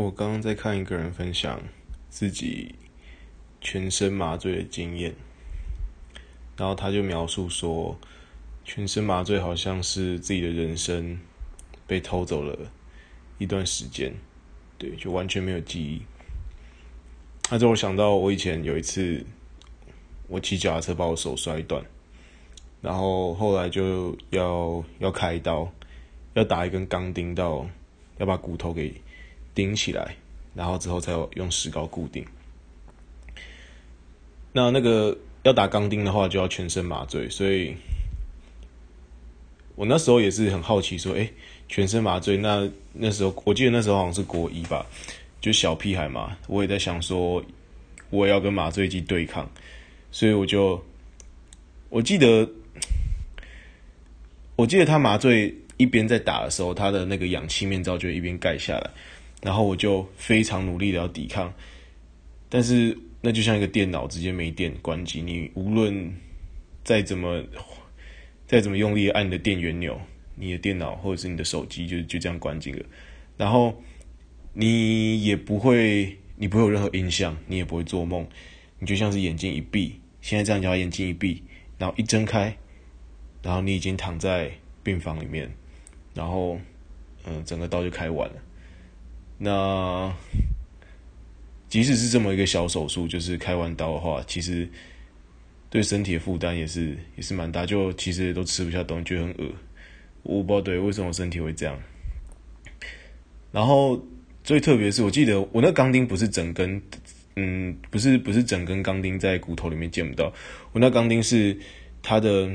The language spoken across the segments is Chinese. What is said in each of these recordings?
我刚刚在看一个人分享自己全身麻醉的经验，然后他就描述说，全身麻醉好像是自己的人生被偷走了一段时间，对，就完全没有记忆。那就我想到我以前有一次，我骑脚踏车把我手摔断，然后后来就要要开刀，要打一根钢钉到，要把骨头给。顶起来，然后之后再用石膏固定。那那个要打钢钉的话，就要全身麻醉。所以，我那时候也是很好奇，说：“哎，全身麻醉？那那时候我记得那时候好像是国一吧，就小屁孩嘛。我也在想说，我要跟麻醉剂对抗。所以我就，我记得，我记得他麻醉一边在打的时候，他的那个氧气面罩就一边盖下来。”然后我就非常努力的要抵抗，但是那就像一个电脑直接没电关机，你无论再怎么再怎么用力按你的电源钮，你的电脑或者是你的手机就就这样关机了。然后你也不会，你不会有任何印象，你也不会做梦，你就像是眼睛一闭，现在这样叫眼睛一闭，然后一睁开，然后你已经躺在病房里面，然后嗯，整个刀就开完了。那即使是这么一个小手术，就是开完刀的话，其实对身体的负担也是也是蛮大，就其实都吃不下东西，觉得很饿。我不知道对为什么我身体会这样。然后最特别是我记得我那钢钉不是整根，嗯，不是不是整根钢钉在骨头里面见不到，我那钢钉是它的，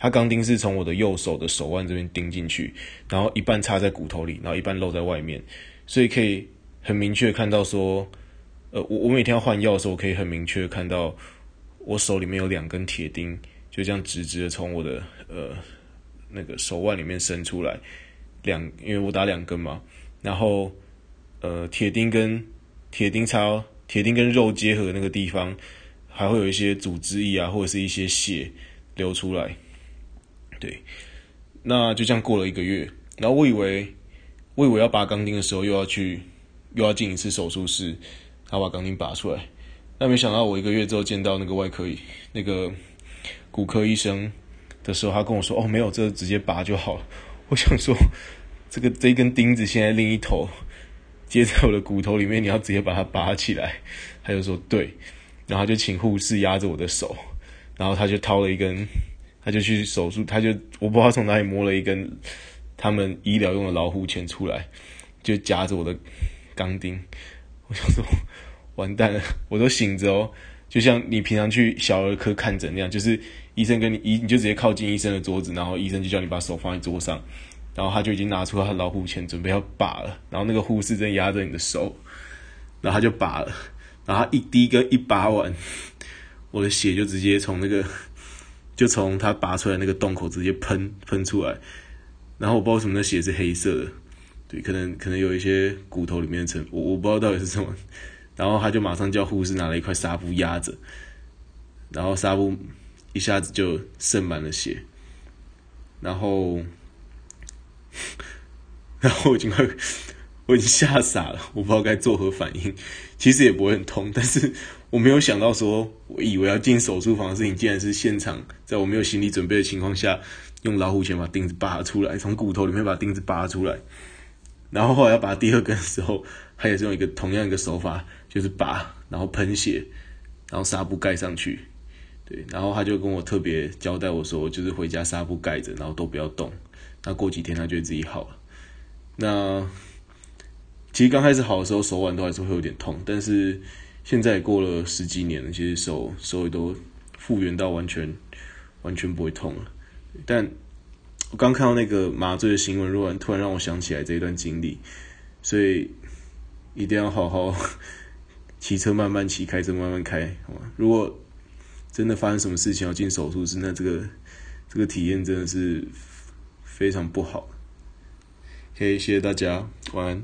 它钢钉是从我的右手的手腕这边钉进去，然后一半插在骨头里，然后一半露在外面。所以可以很明确看到说，呃，我我每天要换药的时候，我可以很明确看到我手里面有两根铁钉，就这样直直的从我的呃那个手腕里面伸出来，两，因为我打两根嘛，然后呃铁钉跟铁钉插铁钉跟肉结合那个地方，还会有一些组织液啊，或者是一些血流出来，对，那就这样过了一个月，然后我以为。我以为要拔钢钉的时候，又要去，又要进一次手术室，然后把钢钉拔出来。但没想到，我一个月之后见到那个外科医，那个骨科医生的时候，他跟我说：“哦，没有，这直接拔就好了。”我想说，这个这一根钉子现在另一头接在我的骨头里面，你要直接把它拔起来。他就说：“对。”然后就请护士压着我的手，然后他就掏了一根，他就去手术，他就我不知道从哪里摸了一根。他们医疗用的老虎钳出来，就夹着我的钢钉。我想说，完蛋了，我都醒着哦，就像你平常去小儿科看诊那样，就是医生跟你医，你就直接靠近医生的桌子，然后医生就叫你把手放在桌上，然后他就已经拿出他的老虎钳准备要拔了，然后那个护士正压着你的手，然后他就拔了，然后一滴跟一拔完，我的血就直接从那个，就从他拔出来那个洞口直接喷喷出来。然后我不知道为什么那血是黑色的，对，可能可能有一些骨头里面成，我我不知道到底是什么。然后他就马上叫护士拿了一块纱布压着，然后纱布一下子就渗满了血，然后，然后我尽快，我已经吓傻了，我不知道该作何反应。其实也不会很痛，但是我没有想到说，我以为要进手术房的事情，竟然是现场，在我没有心理准备的情况下。用老虎钳把钉子拔出来，从骨头里面把钉子拔出来，然后后来要拔第二根的时候，他也是用一个同样一个手法，就是拔，然后喷血，然后纱布盖上去，对，然后他就跟我特别交代我说，就是回家纱布盖着，然后都不要动，那过几天他就会自己好了。那其实刚开始好的时候，手腕都还是会有点痛，但是现在过了十几年了，其实手手也都复原到完全完全不会痛了。但我刚看到那个麻醉的新闻，突然突然让我想起来这一段经历，所以一定要好好骑车慢慢骑，开车慢慢开，好吗？如果真的发生什么事情要进手术室，那这个这个体验真的是非常不好。可以，谢谢大家，晚安。